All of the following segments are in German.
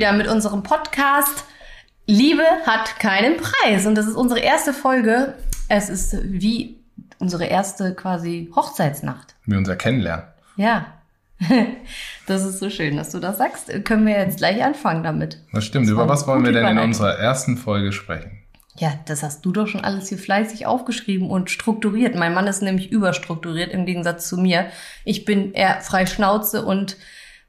Wieder mit unserem Podcast Liebe hat keinen Preis. Und das ist unsere erste Folge. Es ist wie unsere erste quasi Hochzeitsnacht. Wir uns ja kennenlernen. Ja. Das ist so schön, dass du das sagst. Können wir jetzt gleich anfangen damit. Das stimmt. Das Über was wollen wir denn in unserer ersten Folge sprechen? Ja, das hast du doch schon alles hier fleißig aufgeschrieben und strukturiert. Mein Mann ist nämlich überstrukturiert im Gegensatz zu mir. Ich bin eher frei Schnauze und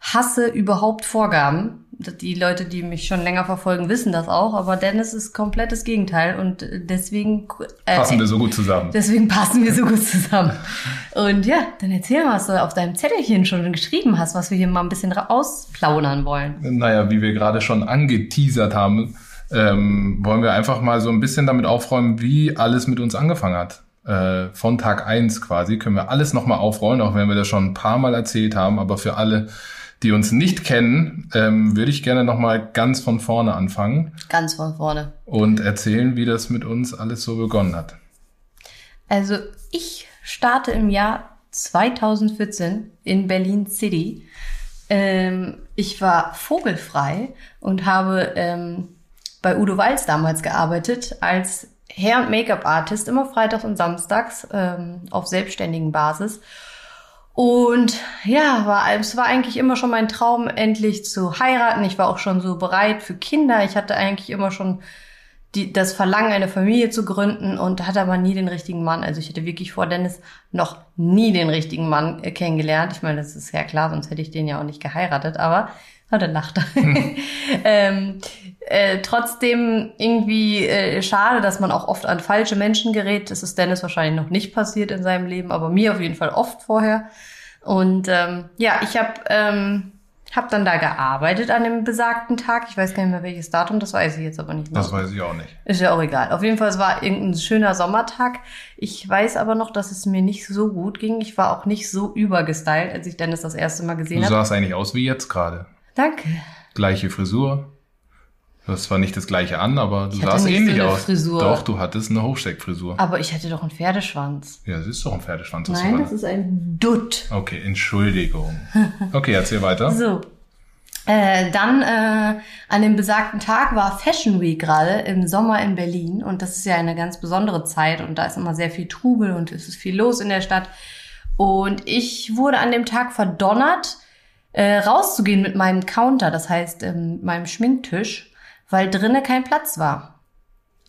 hasse überhaupt Vorgaben. Die Leute, die mich schon länger verfolgen, wissen das auch, aber Dennis ist komplett das Gegenteil und deswegen äh, Passen wir so gut zusammen. Deswegen passen wir so gut zusammen. Und ja, dann erzähl mal, was du auf deinem Zettelchen schon geschrieben hast, was wir hier mal ein bisschen ausplaudern wollen. Naja, wie wir gerade schon angeteasert haben, ähm, wollen wir einfach mal so ein bisschen damit aufräumen, wie alles mit uns angefangen hat. Äh, von Tag eins quasi können wir alles nochmal aufrollen, auch wenn wir das schon ein paar Mal erzählt haben. Aber für alle, die uns nicht kennen, ähm, würde ich gerne nochmal ganz von vorne anfangen Ganz von vorne. und erzählen, wie das mit uns alles so begonnen hat. Also ich starte im Jahr 2014 in Berlin City. Ähm, ich war vogelfrei und habe ähm, bei Udo Walz damals gearbeitet als Hair- und Make-up-Artist, immer freitags und samstags ähm, auf selbstständigen Basis. Und ja, war, es war eigentlich immer schon mein Traum, endlich zu heiraten. Ich war auch schon so bereit für Kinder. Ich hatte eigentlich immer schon die, das Verlangen, eine Familie zu gründen und hatte aber nie den richtigen Mann. Also ich hatte wirklich vor Dennis noch nie den richtigen Mann äh, kennengelernt. Ich meine, das ist ja klar, sonst hätte ich den ja auch nicht geheiratet, aber hat er lacht. ähm, äh, trotzdem irgendwie äh, schade, dass man auch oft an falsche Menschen gerät. Das ist Dennis wahrscheinlich noch nicht passiert in seinem Leben, aber mir auf jeden Fall oft vorher. Und ähm, ja, ich habe ähm, hab dann da gearbeitet an dem besagten Tag. Ich weiß gar nicht mehr welches Datum, das weiß ich jetzt aber nicht mehr. Das weiß ich auch nicht. Ist ja auch egal. Auf jeden Fall, es war irgendein schöner Sommertag. Ich weiß aber noch, dass es mir nicht so gut ging. Ich war auch nicht so übergestylt, als ich Dennis das erste Mal Du gesehen habe. sahst eigentlich aus wie jetzt gerade. Danke. Gleiche Frisur. Du hast zwar nicht das gleiche an, aber du sahst ähnlich so eine aus. Frisur. Doch, du hattest eine Hochsteckfrisur. Aber ich hatte doch einen Pferdeschwanz. Ja, das ist doch ein Pferdeschwanz. Nein, das ist ein Dutt. Okay, Entschuldigung. Okay, erzähl weiter. So. Äh, dann äh, an dem besagten Tag war Fashion Week gerade im Sommer in Berlin und das ist ja eine ganz besondere Zeit und da ist immer sehr viel Trubel und es ist viel los in der Stadt. Und ich wurde an dem Tag verdonnert, äh, rauszugehen mit meinem Counter, das heißt ähm, meinem Schminktisch, weil drinnen kein Platz war.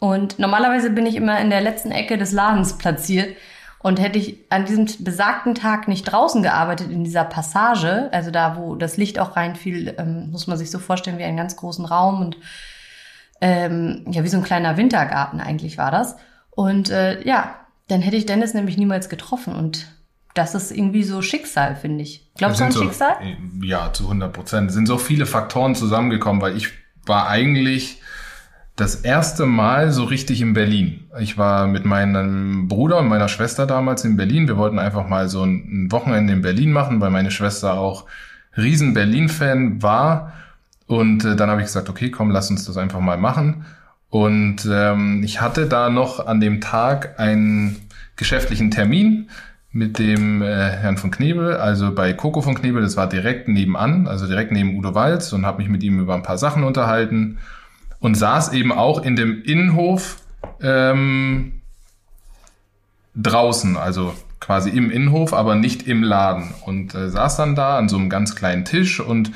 Und normalerweise bin ich immer in der letzten Ecke des Ladens platziert. Und hätte ich an diesem besagten Tag nicht draußen gearbeitet, in dieser Passage, also da, wo das Licht auch reinfiel, ähm, muss man sich so vorstellen wie einen ganz großen Raum und ähm, ja, wie so ein kleiner Wintergarten eigentlich war das. Und äh, ja, dann hätte ich Dennis nämlich niemals getroffen. Und das ist irgendwie so Schicksal, finde ich. Glaubst du an sind Schicksal? So, ja, zu 100 Prozent. Es sind so viele Faktoren zusammengekommen, weil ich war eigentlich das erste Mal so richtig in Berlin. Ich war mit meinem Bruder und meiner Schwester damals in Berlin. Wir wollten einfach mal so ein Wochenende in Berlin machen, weil meine Schwester auch riesen Berlin-Fan war. Und äh, dann habe ich gesagt, okay, komm, lass uns das einfach mal machen. Und ähm, ich hatte da noch an dem Tag einen geschäftlichen Termin mit dem äh, Herrn von Knebel, also bei Coco von Knebel, das war direkt nebenan, also direkt neben Udo Walz und habe mich mit ihm über ein paar Sachen unterhalten und saß eben auch in dem Innenhof ähm, draußen, also quasi im Innenhof, aber nicht im Laden und äh, saß dann da an so einem ganz kleinen Tisch und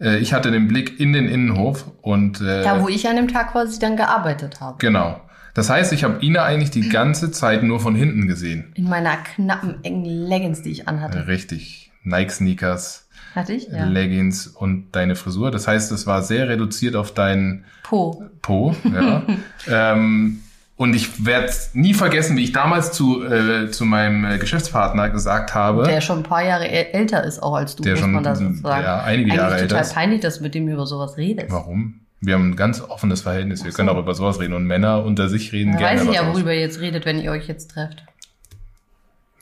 äh, ich hatte den Blick in den Innenhof und äh, Da, wo ich an dem Tag quasi dann gearbeitet habe. genau. Das heißt, ich habe Ina eigentlich die ganze Zeit nur von hinten gesehen. In meiner knappen, engen Leggings, die ich anhatte. Richtig. Nike-Sneakers, Hatte ich? Ja. Leggings und deine Frisur. Das heißt, es war sehr reduziert auf deinen Po. Po. Ja. ähm, und ich werde nie vergessen, wie ich damals zu, äh, zu meinem äh, Geschäftspartner gesagt habe. Der schon ein paar Jahre äl- älter ist auch als du, Der muss schon, man das sagen. ja, einige Jahre älter total ist. peinlich, dass du mit dem über sowas redest. Warum? Wir haben ein ganz offenes Verhältnis. Wir so. können auch über sowas reden. Und Männer unter sich reden Da gerne. weiß ich ja, worüber ihr jetzt redet, wenn ihr euch jetzt trefft.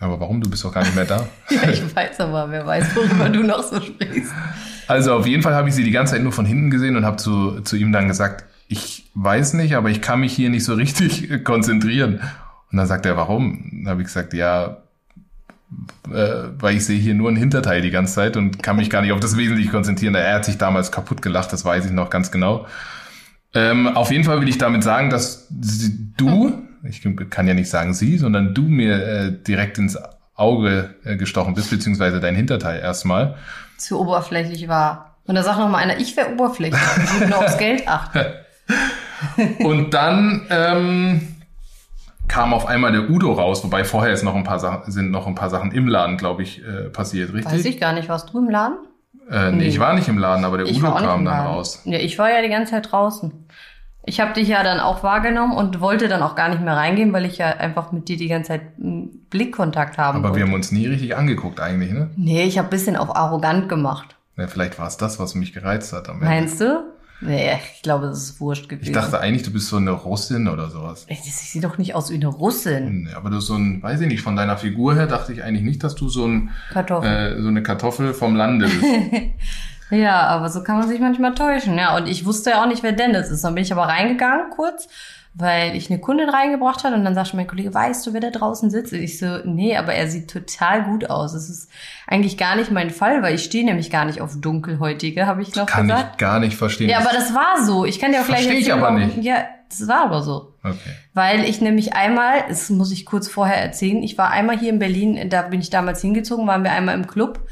Aber warum? Du bist doch gar nicht mehr da. Ja, ich weiß aber, wer weiß, worüber du noch so sprichst. Also auf jeden Fall habe ich sie die ganze Zeit nur von hinten gesehen und habe zu, zu ihm dann gesagt, ich weiß nicht, aber ich kann mich hier nicht so richtig konzentrieren. Und dann sagt er, warum? Dann habe ich gesagt, ja, äh, weil ich sehe hier nur ein Hinterteil die ganze Zeit und kann mich gar nicht auf das Wesentliche konzentrieren. Er hat sich damals kaputt gelacht, das weiß ich noch ganz genau. Ähm, auf jeden Fall will ich damit sagen, dass du, ich kann ja nicht sagen sie, sondern du mir äh, direkt ins Auge äh, gestochen bist, beziehungsweise dein Hinterteil erstmal. Zu oberflächlich war. Und da sagt noch mal einer, ich wäre oberflächlich, ich würde nur aufs Geld achten. und dann ähm, kam auf einmal der Udo raus, wobei vorher ist noch ein paar Sachen, sind noch ein paar Sachen im Laden, glaube ich, äh, passiert, richtig? Weiß ich gar nicht. Warst du im Laden? Äh, nee, nee, ich war nicht im Laden, aber der ich Udo kam dann raus. Nee, ich war ja die ganze Zeit draußen. Ich habe dich ja dann auch wahrgenommen und wollte dann auch gar nicht mehr reingehen, weil ich ja einfach mit dir die ganze Zeit Blickkontakt haben Aber wollte. wir haben uns nie richtig angeguckt eigentlich, ne? Nee, ich habe bisschen auf arrogant gemacht. Ja, vielleicht war es das, was mich gereizt hat. Am Ende. Meinst du? Nee, ich glaube, das ist wurscht gewesen. Ich dachte eigentlich, du bist so eine Russin oder sowas. Ich, ich sehe doch nicht aus wie eine Russin. Nee, aber du so ein, weiß ich nicht, von deiner Figur her dachte ich eigentlich nicht, dass du so ein Kartoffel. Äh, so eine Kartoffel vom Lande bist. ja, aber so kann man sich manchmal täuschen. Ja, und ich wusste ja auch nicht, wer Dennis ist. Dann bin ich aber reingegangen kurz weil ich eine Kundin reingebracht hat und dann sagte mein Kollege, weißt du, wer da draußen sitzt? Und ich so, nee, aber er sieht total gut aus. Das ist eigentlich gar nicht mein Fall, weil ich stehe nämlich gar nicht auf dunkelhäutige, habe ich noch kann gesagt. Kann ich gar nicht verstehen. Ja, aber das war so. Ich kann dir auch gleich Verstehe ich aber nicht. Ja, das war aber so. Okay. Weil ich nämlich einmal, das muss ich kurz vorher erzählen, ich war einmal hier in Berlin, da bin ich damals hingezogen, waren wir einmal im Club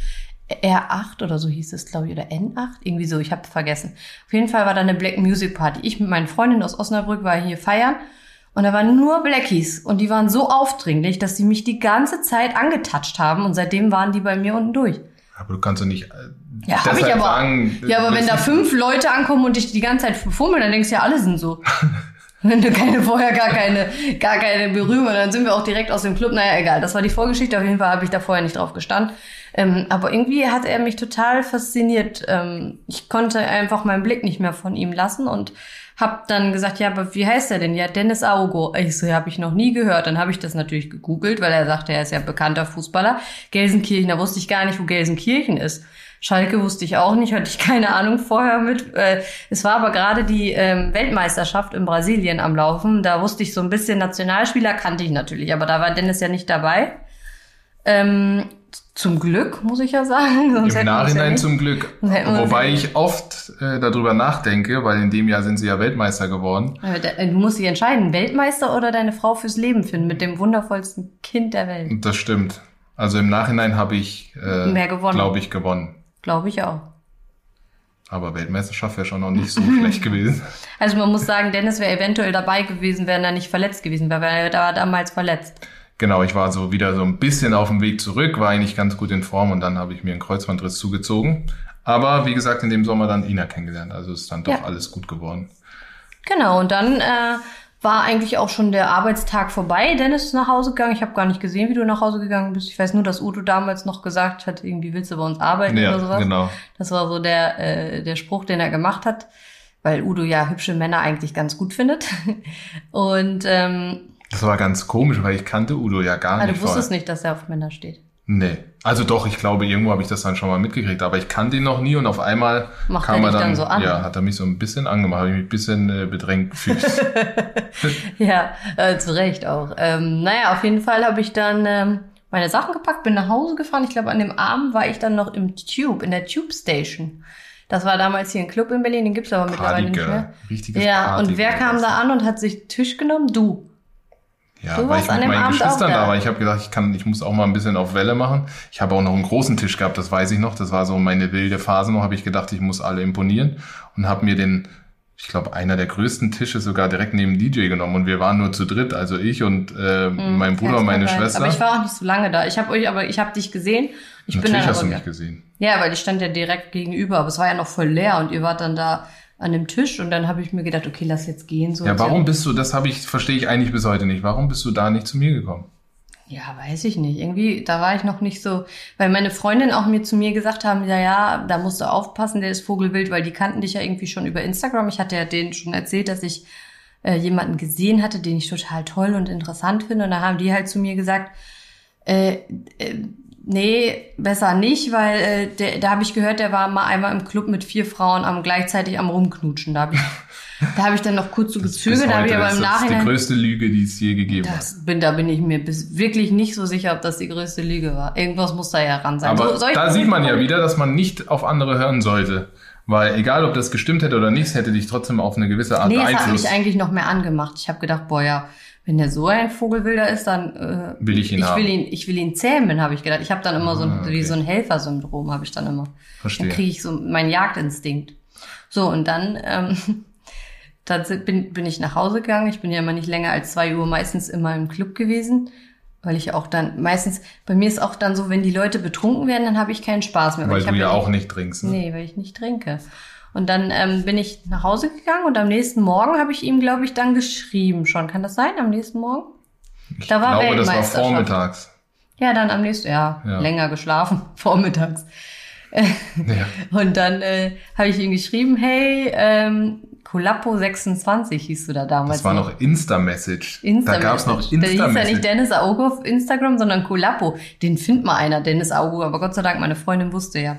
R8 oder so hieß es, glaube ich, oder N8, irgendwie so, ich habe vergessen. Auf jeden Fall war da eine Black Music Party. Ich mit meinen Freundinnen aus Osnabrück war hier feiern und da waren nur Blackies und die waren so aufdringlich, dass sie mich die ganze Zeit angetatscht haben und seitdem waren die bei mir unten durch. Aber du kannst doch nicht. Äh, ja, habe ich aber. Sagen, ja, aber wenn da fünf Leute ankommen und dich die ganze Zeit fummeln, dann denkst du ja, alle sind so. wenn du keine vorher gar keine gar keine Berührung, dann sind wir auch direkt aus dem Club. Naja, egal. Das war die Vorgeschichte. Auf jeden Fall habe ich da vorher nicht drauf gestanden. Ähm, aber irgendwie hat er mich total fasziniert. Ähm, ich konnte einfach meinen Blick nicht mehr von ihm lassen und hab dann gesagt, ja, aber wie heißt er denn? Ja, Dennis Augo. Ich so, ja, habe ich noch nie gehört. Dann habe ich das natürlich gegoogelt, weil er sagte, er ist ja bekannter Fußballer. Gelsenkirchen, da wusste ich gar nicht, wo Gelsenkirchen ist. Schalke wusste ich auch nicht, hatte ich keine Ahnung vorher mit. Äh, es war aber gerade die ähm, Weltmeisterschaft in Brasilien am Laufen. Da wusste ich so ein bisschen Nationalspieler, kannte ich natürlich, aber da war Dennis ja nicht dabei. Ähm, zum Glück, muss ich ja sagen. Sonst Im Nachhinein ja zum Glück. Wobei ich oft äh, darüber nachdenke, weil in dem Jahr sind sie ja Weltmeister geworden. Du musst dich entscheiden, Weltmeister oder deine Frau fürs Leben finden, mit dem wundervollsten Kind der Welt. Das stimmt. Also im Nachhinein habe ich, äh, glaube ich, gewonnen. Glaube ich auch. Aber Weltmeisterschaft wäre schon noch nicht so schlecht gewesen. Also man muss sagen, Dennis wäre eventuell dabei gewesen, wenn er nicht verletzt gewesen wäre, weil er war damals verletzt. Genau, ich war so wieder so ein bisschen auf dem Weg zurück, war eigentlich ganz gut in Form und dann habe ich mir einen Kreuzbandriss zugezogen. Aber wie gesagt, in dem Sommer dann Ina kennengelernt. Also ist dann doch ja. alles gut geworden. Genau, und dann äh, war eigentlich auch schon der Arbeitstag vorbei. Dennis ist nach Hause gegangen. Ich habe gar nicht gesehen, wie du nach Hause gegangen bist. Ich weiß nur, dass Udo damals noch gesagt hat, irgendwie willst du bei uns arbeiten ja, oder sowas. Genau. Das war so der, äh, der Spruch, den er gemacht hat, weil Udo ja hübsche Männer eigentlich ganz gut findet. Und ähm, das war ganz komisch, weil ich kannte Udo ja gar ah, nicht. Du wusstest vorher. nicht, dass er auf Männer steht. Nee. Also doch, ich glaube, irgendwo habe ich das dann schon mal mitgekriegt, aber ich kannte ihn noch nie und auf einmal Macht kam er, dann, dann so an. ja, hat er mich so ein bisschen angemacht, habe ich mich ein bisschen äh, bedrängt gefühlt. ja, äh, zu Recht auch. Ähm, naja, auf jeden Fall habe ich dann ähm, meine Sachen gepackt, bin nach Hause gefahren. Ich glaube, an dem Abend war ich dann noch im Tube, in der Tube Station. Das war damals hier ein Club in Berlin, den gibt's aber mittlerweile nicht mehr. Richtiges ja, Party und wer kam da an und hat sich Tisch genommen? Du. Ja, du weil ich mit meinen Abend Geschwistern da war. Ich habe gedacht, ich kann, ich muss auch mal ein bisschen auf Welle machen. Ich habe auch noch einen großen Tisch gehabt, das weiß ich noch. Das war so meine wilde Phase noch. Habe ich gedacht, ich muss alle imponieren und habe mir den, ich glaube, einer der größten Tische sogar direkt neben DJ genommen und wir waren nur zu dritt, also ich und äh, hm, mein Bruder und meine Schwester. Aber ich war auch nicht so lange da. Ich habe euch, aber ich habe dich gesehen. Ich Natürlich bin dann hast du mich gesehen. Ja, weil ich stand ja direkt gegenüber, aber es war ja noch voll leer und ihr wart dann da an dem Tisch und dann habe ich mir gedacht, okay, lass jetzt gehen. So ja, warum bist du, das habe ich, verstehe ich eigentlich bis heute nicht. Warum bist du da nicht zu mir gekommen? Ja, weiß ich nicht. Irgendwie, da war ich noch nicht so, weil meine Freundin auch mir zu mir gesagt haben, ja, ja, da musst du aufpassen, der ist Vogelwild, weil die kannten dich ja irgendwie schon über Instagram. Ich hatte ja denen schon erzählt, dass ich äh, jemanden gesehen hatte, den ich total toll und interessant finde. Und da haben die halt zu mir gesagt, äh, äh, Nee, besser nicht, weil äh, der, da habe ich gehört, der war mal einmal im Club mit vier Frauen am gleichzeitig am rumknutschen. Da habe ich, da habe ich dann noch kurz so gezögert, da habe ich aber im das ist die Nachhinein. größte Lüge, die es je gegeben hat. Das bin, da bin ich mir bis, wirklich nicht so sicher, ob das die größte Lüge war. Irgendwas muss da ja ran sein. Aber So, da sieht man ja wieder, dass man nicht auf andere hören sollte. Weil egal, ob das gestimmt hätte oder nicht, hätte dich trotzdem auf eine gewisse Art Nee, es hat beeinflusst. mich eigentlich noch mehr angemacht. Ich habe gedacht, boah ja, wenn der so ein Vogelwilder ist, dann äh, Will ich ihn ich haben. will ihn, ich will ihn zähmen, habe ich gedacht. Ich habe dann immer so, ein, Ah, okay. wie so ein Helfersyndrom, habe ich dann immer. Verstehe. Dann kriege ich so meinen Jagdinstinkt. So und dann, ähm, dann bin, bin ich nach Hause gegangen. Ich bin ja immer nicht länger als zwei Uhr meistens immer im Club gewesen, weil ich auch dann meistens bei mir ist auch dann so, wenn die Leute betrunken werden, dann habe ich keinen Spaß mehr. weil ich du ja auch nicht trinkst. Ne? Nee, weil ich nicht trinke. Und dann ähm, bin ich nach Hause gegangen und am nächsten Morgen habe ich ihm, glaube ich, dann geschrieben schon. Kann das sein, am nächsten Morgen? Ich Da war glaube, das war vormittags. Ja, dann am nächsten, ja, Ja. länger geschlafen, vormittags. Ja. Und dann äh, habe ich ihm geschrieben, hey, ähm, Colappo26 hieß du da damals. Das war noch Insta-Message. Insta da gab es noch Der hieß ja nicht Insta-Message. Dennis Auge auf Instagram, sondern Colappo. Den findet mal einer, Dennis Auge. Aber Gott sei Dank, meine Freundin wusste ja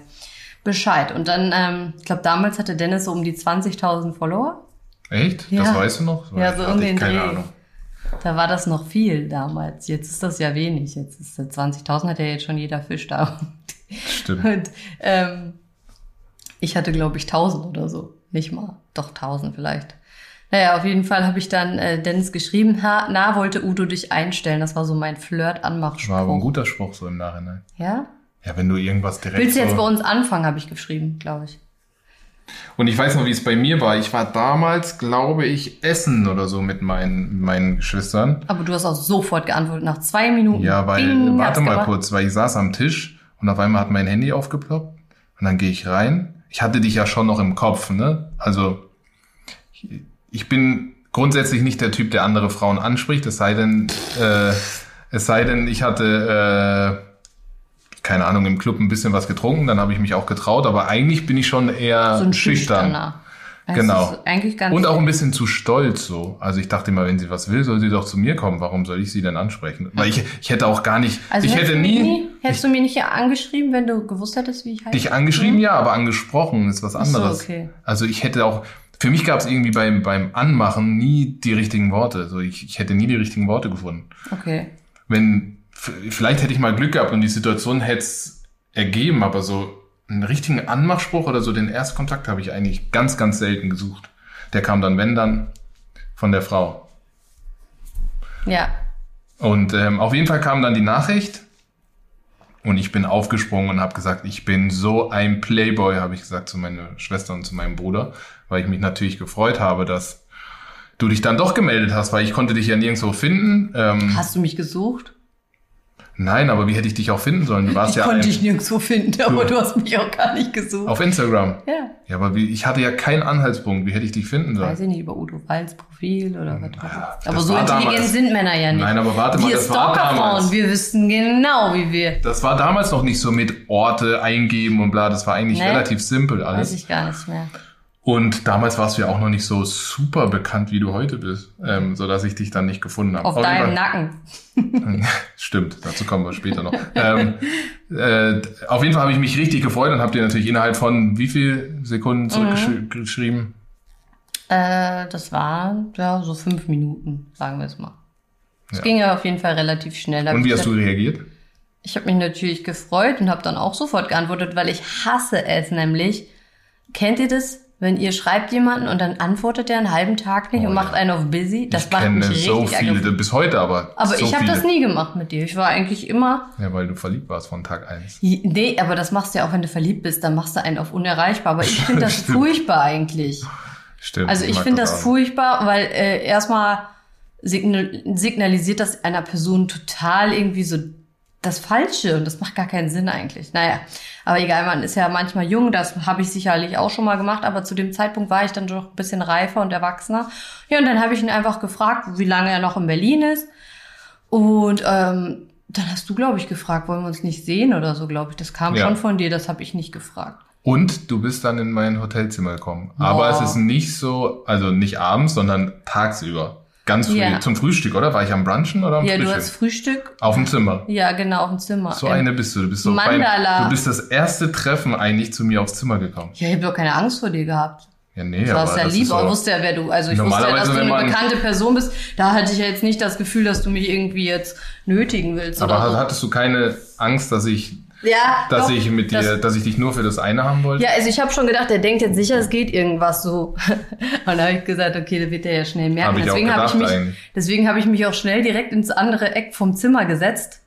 Bescheid. Und dann, ähm, ich glaube, damals hatte Dennis so um die 20.000 Follower. Echt? Ja. Das weißt du noch? Ja, so um den keine Dreh. Ahnung. Da war das noch viel damals. Jetzt ist das ja wenig. Jetzt ist äh, 20.000 hat ja jetzt schon jeder Fisch da. Stimmt. Und ähm, ich hatte, glaube ich, 1000 oder so. Nicht mal. Doch 1000 vielleicht. Naja, auf jeden Fall habe ich dann äh, Dennis geschrieben, ha, na, wollte Udo dich einstellen. Das war so mein Flirt-Anmachspruch. War aber ein guter Spruch so im Nachhinein. Ja? Ja, wenn du irgendwas direkt Willst du jetzt so bei uns anfangen, habe ich geschrieben, glaube ich. Und ich weiß noch, wie es bei mir war. Ich war damals, glaube ich, essen oder so mit meinen, meinen Geschwistern. Aber du hast auch sofort geantwortet, nach zwei Minuten. Ja, weil, Bing, warte mal gemacht. kurz, weil ich saß am Tisch und auf einmal hat mein Handy aufgeploppt und dann gehe ich rein. Ich hatte dich ja schon noch im Kopf, ne? Also, ich- ich bin grundsätzlich nicht der Typ, der andere Frauen anspricht, es sei denn, äh, es sei denn, ich hatte, äh, keine Ahnung, im Club ein bisschen was getrunken, dann habe ich mich auch getraut, aber eigentlich bin ich schon eher So ein schüchtern. Genau. Und auch ein bisschen zu stolz so. Also ich dachte immer, wenn sie was will, soll sie doch zu mir kommen. Warum soll ich sie denn ansprechen? Weil ich, ich hätte auch gar nicht, Also ich hättest hätte du mich nie hättest du mir nicht angeschrieben, wenn du gewusst hättest, wie ich heiße? dich angeschrieben, ja, aber angesprochen ist was so, anderes. okay. Also ich hätte auch, für mich gab es irgendwie beim, beim Anmachen nie die richtigen Worte. So ich, ich hätte nie die richtigen Worte gefunden. Okay. Wenn, vielleicht hätte ich mal Glück gehabt und die Situation hätte es ergeben, aber so einen richtigen Anmachspruch oder so den Erstkontakt habe ich eigentlich ganz, ganz selten gesucht. Der kam dann, wenn dann, von der Frau. Ja. Und ähm, auf jeden Fall kam dann die Nachricht und ich bin aufgesprungen und habe gesagt, ich bin so ein Playboy, habe ich gesagt zu meiner Schwester und zu meinem Bruder, weil ich mich natürlich gefreut habe, dass du dich dann doch gemeldet hast, weil ich konnte dich ja nirgendwo finden. Ähm, Hast du mich gesucht? Nein, aber wie hätte ich dich auch finden sollen? Du warst Ich ja konnte dich nirgendwo finden, aber du hast mich auch gar nicht gesucht. auf Instagram. ja. Ja, aber wie, ich hatte ja keinen Anhaltspunkt. Wie hätte ich dich finden Weiß sollen? ich nicht, über Udo Walls Profil oder was war das? Aber so intelligent damals. sind Männer ja nicht. Nein, aber warte mal, wir das war Stalkerfrauen, damals. wir wüssten genau, wie wir. Das war damals noch nicht so mit Orte eingeben und bla. Das war eigentlich Nee. relativ simpel alles. Weiß ich gar nicht mehr. Und damals warst du ja auch noch nicht so super bekannt, wie du heute bist, ähm, so dass ich dich dann nicht gefunden habe. Auf jeden deinem Nacken. Stimmt, dazu kommen wir später noch. ähm, äh, auf jeden Fall habe ich mich richtig gefreut und habe dir natürlich innerhalb von wie viel Sekunden zurückgeschrieben? Äh, das waren ja so fünf Minuten, sagen wir es mal. Es Ja. ging ja auf jeden Fall relativ schnell. Und wie hast du reagiert? Ich habe mich natürlich gefreut und habe dann auch sofort geantwortet, weil ich hasse es nämlich. Kennt ihr das? Wenn ihr schreibt jemanden und dann antwortet er einen halben Tag nicht Oh und macht ja. einen auf busy, das ich macht kenne mich richtig so viele, aggressiv. bis heute aber. Aber so ich habe das nie gemacht mit dir. Ich war eigentlich immer, Ja, weil du verliebt warst von Tag eins. nee, aber das machst du ja auch, wenn du verliebt bist, dann machst du einen auf unerreichbar. Aber ich finde das furchtbar eigentlich. Stimmt. Also ich finde das auch. furchtbar, weil äh, erstmal signal signalisiert das einer Person total irgendwie so das Falsche und das macht gar keinen Sinn eigentlich. Naja, aber egal, man ist ja manchmal jung, das habe ich sicherlich auch schon mal gemacht, aber zu dem Zeitpunkt war ich dann doch ein bisschen reifer und erwachsener. Ja, und dann habe ich ihn einfach gefragt, wie lange er noch in Berlin ist. Und ähm, dann hast du, glaube ich, gefragt, wollen wir uns nicht sehen oder so, glaube ich. Das kam Ja. schon von dir, das habe ich nicht gefragt. Und du bist dann in mein Hotelzimmer gekommen. Aber Boah. es ist nicht so, also nicht abends, sondern tagsüber. Ganz früh, Ja. zum Frühstück, oder? War ich am Brunchen oder am Ja, du Frühstück? hast Frühstück. Auf dem Zimmer. Ja, genau, auf dem Zimmer. So eine bist du. Du bist so Mandala. Beim, du bist das erste Treffen eigentlich zu mir aufs Zimmer gekommen. Ja, ich habe doch keine Angst vor dir gehabt. Ja, nee, Du warst ja das lieb, ist aber so, wusste ja, wer du, also ich wusste ja, dass du eine bekannte Person bist. Da hatte ich ja jetzt nicht das Gefühl, dass du mich irgendwie jetzt nötigen willst Aber oder so. hattest du keine Angst, dass ich, Ja, dass doch, ich mit dir, das- dass ich dich nur für das eine haben wollte? Ja, also ich habe schon gedacht, der denkt jetzt sicher, es geht irgendwas so. Und dann habe ich gesagt, okay, da wird er ja schnell merken. Hab deswegen habe ich mich, eigentlich. deswegen habe ich mich auch schnell direkt ins andere Eck vom Zimmer gesetzt.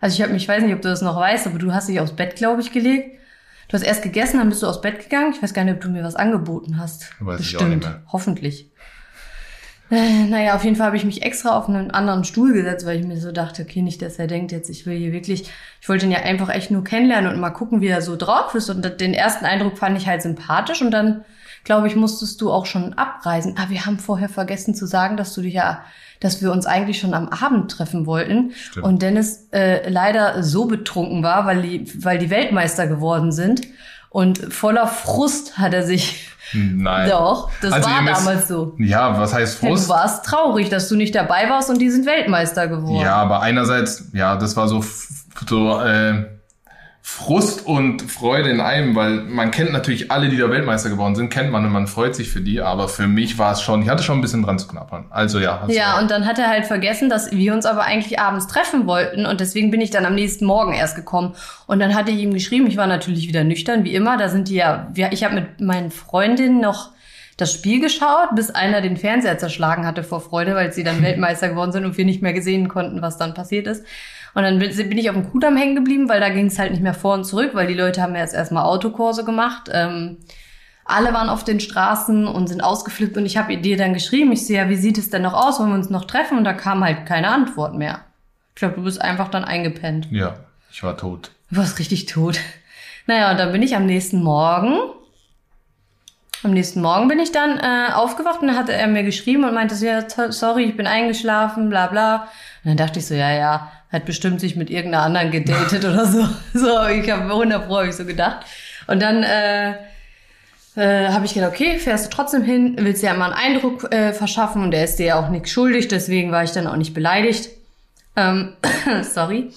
Also ich habe mich, ich weiß nicht, ob du das noch weißt, aber du hast dich aufs Bett, glaube ich, gelegt. Du hast erst gegessen, dann bist du aufs Bett gegangen. Ich weiß gar nicht, ob du mir was angeboten hast. Weiß ich auch Bestimmt, nicht mehr. hoffentlich. Äh, naja, auf jeden Fall habe ich mich extra auf einen anderen Stuhl gesetzt, weil ich mir so dachte, okay, nicht, dass er denkt, jetzt ich will hier wirklich, ich wollte ihn ja einfach echt nur kennenlernen und mal gucken, wie er so drauf ist. Und den ersten Eindruck fand ich halt sympathisch und dann, glaube ich, musstest du auch schon abreisen. Ah, wir haben vorher vergessen zu sagen, dass du dich ja, dass wir uns eigentlich schon am Abend treffen wollten. Stimmt. Und Dennis äh, leider so betrunken war, weil die, weil die Weltmeister geworden sind. Und voller Frust hat er sich. Nein. Doch, das Also war damals so. Ja, was heißt Ja, Frust? Du warst traurig, dass du nicht dabei warst und die sind Weltmeister geworden. Ja, aber einerseits, ja, das war so, so äh, Frust und Freude in einem, weil man kennt natürlich alle, die da Weltmeister geworden sind, kennt man und man freut sich für die, aber für mich war es schon, ich hatte schon ein bisschen dran zu knappern. Also ja. Ja, und dann hat er halt vergessen, dass wir uns aber eigentlich abends treffen wollten und deswegen bin ich dann am nächsten Morgen erst gekommen und dann hatte ich ihm geschrieben, ich war natürlich wieder nüchtern, wie immer, da sind die ja, ich habe mit meinen Freundinnen noch das Spiel geschaut, bis einer den Fernseher zerschlagen hatte vor Freude, weil sie dann Weltmeister geworden sind und wir nicht mehr gesehen konnten, was dann passiert ist. Und dann bin ich auf dem Kudamm hängen geblieben, weil da ging es halt nicht mehr vor und zurück, weil die Leute haben ja jetzt erstmal Autokurse gemacht. Ähm, alle waren auf den Straßen und sind ausgeflippt und ich habe dir dann geschrieben, ich sehe ja, wie sieht es denn noch aus, wollen wir uns noch treffen? Und da kam halt keine Antwort mehr. Ich glaube, du bist einfach dann eingepennt. ja, ich war tot. Du warst richtig tot. Naja, und dann bin ich am nächsten Morgen, am nächsten Morgen bin ich dann äh, aufgewacht und dann hatte er mir geschrieben und meinte so, ja, sorry, ich bin eingeschlafen, bla bla. Und dann dachte ich so, ja, ja, hat bestimmt sich mit irgendeiner anderen gedatet oder so. So, ich habe 100 Pro hab ich so gedacht. Und dann äh, äh, habe ich gedacht, okay, fährst du trotzdem hin, willst dir ja mal einen Eindruck äh, verschaffen und der ist dir ja auch nichts schuldig, deswegen war ich dann auch nicht beleidigt. Ähm, sorry.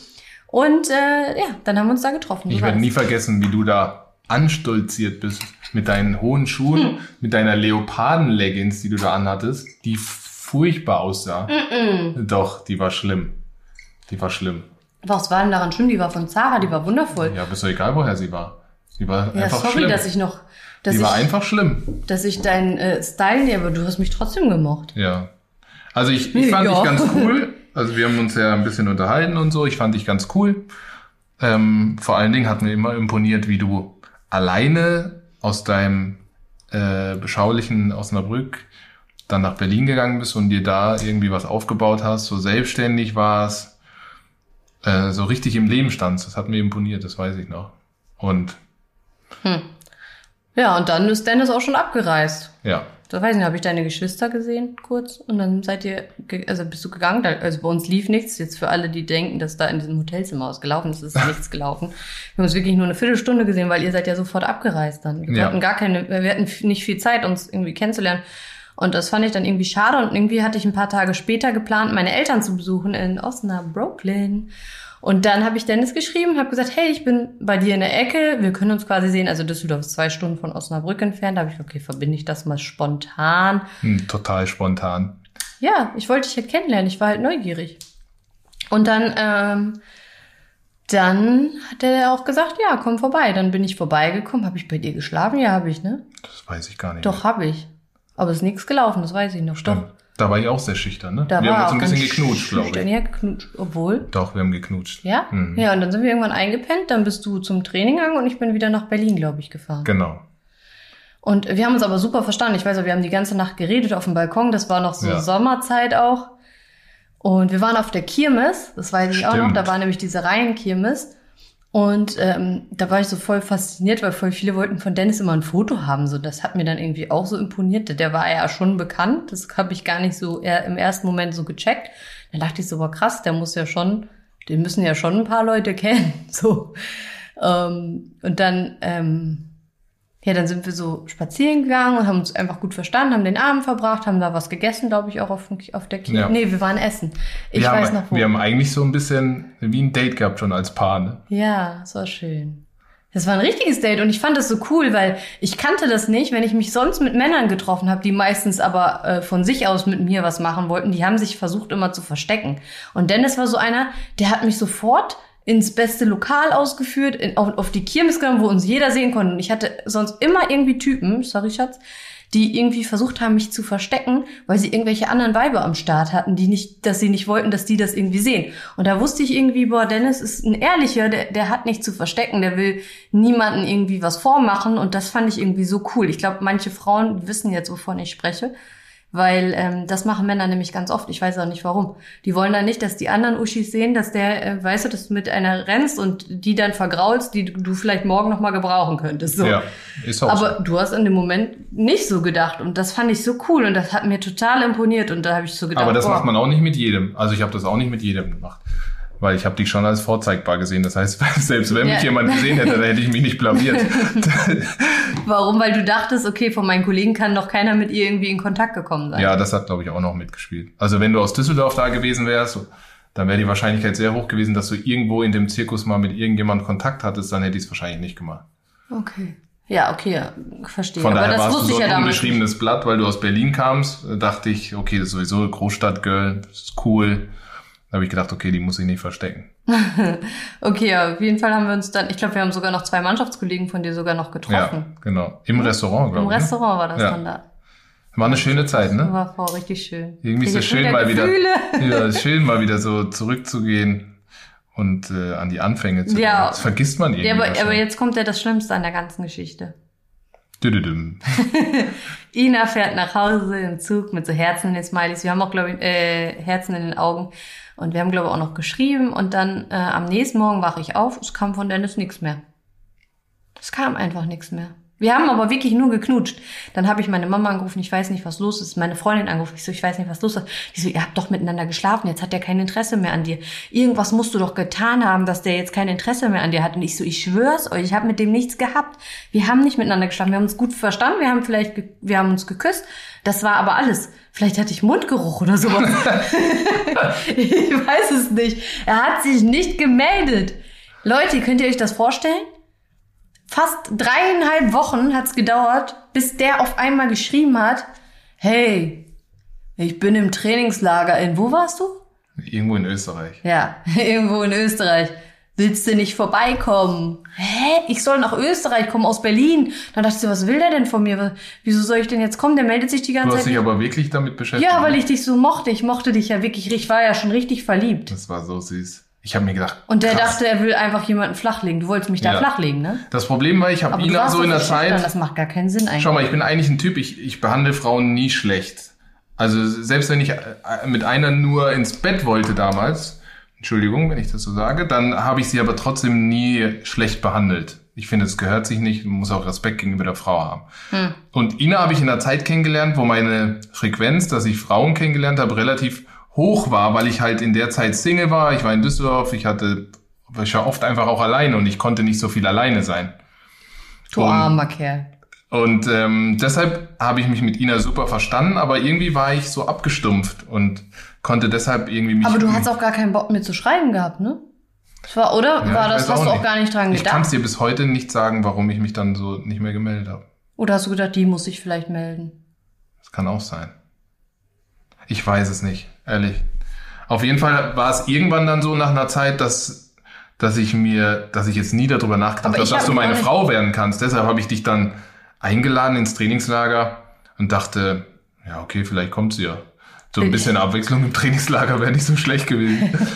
Und äh, ja, dann haben wir uns da getroffen. Ich werde nie vergessen, wie du da anstolziert bist mit deinen hohen Schuhen, Hm. mit deiner Leoparden-Leggings, die du da anhattest, die furchtbar aussah. Doch, die war schlimm. Die war schlimm. Was war denn daran schlimm? Die war von Zara, die war wundervoll. Ja, ist doch egal, woher sie war. Sie war Ja, einfach sorry, schlimm. dass ich noch, dass die ich, war einfach schlimm. dass ich deinen äh, Style nicht, aber du hast mich trotzdem gemocht. Ja. Also ich, ich fand Ja. dich ganz cool. Also wir haben uns ja ein bisschen unterhalten und so. Ich fand dich ganz cool. Ähm, vor allen Dingen hat mir immer imponiert, wie du alleine aus deinem äh, beschaulichen Osnabrück dann nach Berlin gegangen bist und dir da irgendwie was aufgebaut hast, so selbstständig warst, äh, so richtig im Leben standst. Das hat mir imponiert, das weiß ich noch. Und Ja, und dann ist Dennis auch schon abgereist. ja, Da weiß ich nicht, habe ich deine Geschwister gesehen kurz und dann seid ihr, also bist du gegangen, also bei uns lief nichts. Jetzt für alle, die denken, dass da in diesem Hotelzimmer was gelaufen ist, ist nichts gelaufen. Wir haben uns wirklich nur eine Viertelstunde gesehen, weil ihr seid ja sofort abgereist dann. Wir Ja. hatten gar keine, wir hatten nicht viel Zeit, uns irgendwie kennenzulernen. Und das fand ich dann irgendwie schade und irgendwie hatte ich ein paar Tage später geplant, meine Eltern zu besuchen in Osnabrück. Und dann habe ich Dennis geschrieben, habe gesagt, hey, ich bin bei dir in der Ecke, wir können uns quasi sehen. Also Düsseldorf ist zwei Stunden von Osnabrück entfernt. Da habe ich, okay, verbinde ich das mal spontan. hm, total spontan. Ja, ich wollte dich halt kennenlernen, ich war halt neugierig. Und dann, ähm, dann hat er auch gesagt, ja, komm vorbei. Dann bin ich vorbeigekommen. Habe ich bei dir geschlafen? Ja, habe ich, ne? Das weiß ich gar nicht. Doch, habe ich. Aber es ist nichts gelaufen, das weiß ich noch. Stimmt. Doch. Da war ich auch sehr schüchtern, ne? Da wir war haben uns ein bisschen geknutscht, glaube schüchtern. ich. Ja, geknutscht. Obwohl. Doch, wir haben geknutscht. Ja? Mhm. Ja, und dann sind wir irgendwann eingepennt. Dann bist du zum Training gegangen und ich bin wieder nach Berlin, glaube ich, gefahren. Genau. Und wir haben uns aber super verstanden. Ich weiß auch, wir haben die ganze Nacht geredet auf dem Balkon. Das war noch so Ja. Sommerzeit auch. Und wir waren auf der Kirmes. Das weiß ich auch noch. Stimmt. Da war nämlich diese Reihenkirmes. Und ähm, da war ich so voll fasziniert, weil voll viele wollten von Dennis immer ein Foto haben. So, das hat mir dann irgendwie auch so imponiert. Der war ja schon bekannt. Das habe ich gar nicht so eher im ersten Moment so gecheckt. Dann dachte ich so, boah, krass, der muss ja schon, den müssen ja schon ein paar Leute kennen. So. Ähm, und dann ähm, Ja, dann sind wir so spazieren gegangen und haben uns einfach gut verstanden, haben den Abend verbracht, haben da was gegessen, glaube ich, auch auf, auf der Kino. Ja. Nee, wir waren essen. Ich wir, weiß haben, noch wo. wir haben eigentlich so ein bisschen wie ein Date gehabt schon als Paar. Ne? Ja, das war schön. Das war ein richtiges Date und ich fand das so cool, weil ich kannte das nicht, wenn ich mich sonst mit Männern getroffen habe, die meistens aber äh, von sich aus mit mir was machen wollten. Die haben sich versucht immer zu verstecken. Und Dennis war so einer, der hat mich sofort ins beste Lokal ausgeführt, in, auf, auf die Kirmes gegangen, wo uns jeder sehen konnte. Und ich hatte sonst immer irgendwie Typen, sorry Schatz, die irgendwie versucht haben, mich zu verstecken, weil sie irgendwelche anderen Weiber am Start hatten, die nicht, dass sie nicht wollten, dass die das irgendwie sehen. Und da wusste ich irgendwie, boah, Dennis ist ein ehrlicher, der, der hat nichts zu verstecken, der will niemanden irgendwie was vormachen und das fand ich irgendwie so cool. Ich glaube, manche Frauen wissen jetzt, wovon ich spreche. Weil ähm, das machen Männer nämlich ganz oft. Ich weiß auch nicht warum. Die wollen dann nicht, dass die anderen Uschis sehen, dass der, äh, weißt du, dass du mit einer rennst und die dann vergraulst, die du vielleicht morgen noch mal gebrauchen könntest. So. Ja, ist auch Aber so. du hast in dem Moment nicht so gedacht und das fand ich so cool und das hat mir total imponiert und da habe ich so gedacht, Aber das boah, macht man auch nicht mit jedem. Also ich habe das auch nicht mit jedem gemacht. Weil ich habe dich schon als vorzeigbar gesehen. Das heißt, selbst wenn Ja. mich jemand gesehen hätte, dann hätte ich mich nicht blamiert. warum? Weil du dachtest, okay, von meinen Kollegen kann noch keiner mit ihr irgendwie in Kontakt gekommen sein. ja, das hat, glaube ich, auch noch mitgespielt. Also wenn du aus Düsseldorf da gewesen wärst, dann wäre die Wahrscheinlichkeit sehr hoch gewesen, dass du irgendwo in dem Zirkus mal mit irgendjemandem Kontakt hattest, dann hätte ich es wahrscheinlich nicht gemacht. Okay. Ja, okay, ja, verstehe. Von Aber daher das warst du so ja ein nicht. unbeschriebenes Blatt, weil du aus Berlin kamst, äh, dachte ich, okay, das ist sowieso Großstadtgirl, das ist cool. Da habe ich gedacht, okay, die muss ich nicht verstecken. Okay, ja, auf jeden Fall haben wir uns dann, ich glaube, wir haben sogar noch zwei Mannschaftskollegen von dir sogar noch Ja, getroffen. genau. Im Restaurant, Im glaube ich. ne? Restaurant war das Ja. dann da. War eine schöne Zeit, ne? War voll richtig schön. Irgendwie ist es schön, mal wieder, ja, schön, mal wieder so zurückzugehen und äh, an die Anfänge zu Ja. gehen. Das vergisst man irgendwie. Ja, aber, aber jetzt kommt ja das Schlimmste an der ganzen Geschichte. Düdüdüm. Ina fährt nach Hause im Zug mit so Herzen in den Smileys. Wir haben auch, glaube ich, äh, Herzen in den Augen. Und wir haben, glaube ich, auch noch geschrieben. Und dann äh, am nächsten Morgen wache ich auf. Es kam von Dennis nichts mehr. Es kam einfach nichts mehr. Wir haben aber wirklich nur geknutscht. Dann habe ich meine Mama angerufen, ich weiß nicht, was los ist. Meine Freundin angerufen, ich so, ich weiß nicht, was los ist. Die so, ihr habt doch miteinander geschlafen, jetzt hat er kein Interesse mehr an dir. Irgendwas musst du doch getan haben, dass der jetzt kein Interesse mehr an dir hat. Und ich so, ich schwör's euch, ich habe mit dem nichts gehabt. Wir haben nicht miteinander geschlafen, wir haben uns gut verstanden, wir haben vielleicht, wir haben uns geküsst. Das war aber alles. Vielleicht hatte ich Mundgeruch oder sowas. ich weiß es nicht. Er hat sich nicht gemeldet. Leute, könnt ihr euch das vorstellen? Fast dreieinhalb Wochen hat's gedauert, bis der auf einmal geschrieben hat, hey, ich bin im Trainingslager in, wo warst du? Irgendwo in Österreich. Ja, irgendwo in Österreich. Willst du nicht vorbeikommen? Hä? Ich soll nach Österreich kommen, aus Berlin. Dann dachte ich was will der denn von mir? Wieso soll ich denn jetzt kommen? Der meldet sich die Du ganze hast Zeit. dich nicht. aber wirklich damit beschäftigt. Ja, weil ich dich so mochte. Ich mochte dich ja wirklich. Ich war ja schon richtig verliebt. Das war so süß. Ich habe mir gedacht, Und der krass. dachte, er will einfach jemanden flachlegen. Du wolltest mich da Ja. flachlegen, ne? Das Problem war, ich habe warst so in der Zeit. Das macht gar keinen Sinn eigentlich. Schau mal, ich bin eigentlich ein Typ, ich, ich behandle Frauen nie schlecht. Also selbst wenn ich äh, mit einer nur ins Bett wollte damals, Entschuldigung, wenn ich das so sage, dann habe ich sie aber trotzdem nie schlecht behandelt. Ich finde, es gehört sich nicht, man muss auch Respekt gegenüber der Frau haben. Hm. Und Ina habe ich in der Zeit kennengelernt, wo meine Frequenz, dass ich Frauen kennengelernt habe, relativ hoch war, weil ich halt in der Zeit Single war. Ich war in Düsseldorf, ich hatte, ich war oft einfach auch alleine und ich konnte nicht so viel alleine sein. Du Und- armer Kerl. Und ähm, deshalb habe ich mich mit Ina super verstanden, aber irgendwie war ich so abgestumpft und konnte deshalb irgendwie mich. Aber du hast auch gar keinen Bock mir zu schreiben gehabt, ne? Das war, oder? Ja, war das, hast du auch gar nicht dran Ich kann es gedacht? dir bis heute nicht sagen, warum ich mich dann so nicht mehr gemeldet habe. Oder hast du gedacht, die muss ich vielleicht melden? Das kann auch sein. Ich weiß es nicht, ehrlich. Auf jeden Fall war es irgendwann dann so nach einer Zeit, dass, dass ich mir, dass ich jetzt nie darüber nachgedacht habe, dass du meine Frau werden kannst. Deshalb habe ich dich dann eingeladen ins Trainingslager und dachte, ja, okay, vielleicht kommt sie ja. So ein Ich- bisschen Abwechslung im Trainingslager wäre nicht so schlecht gewesen.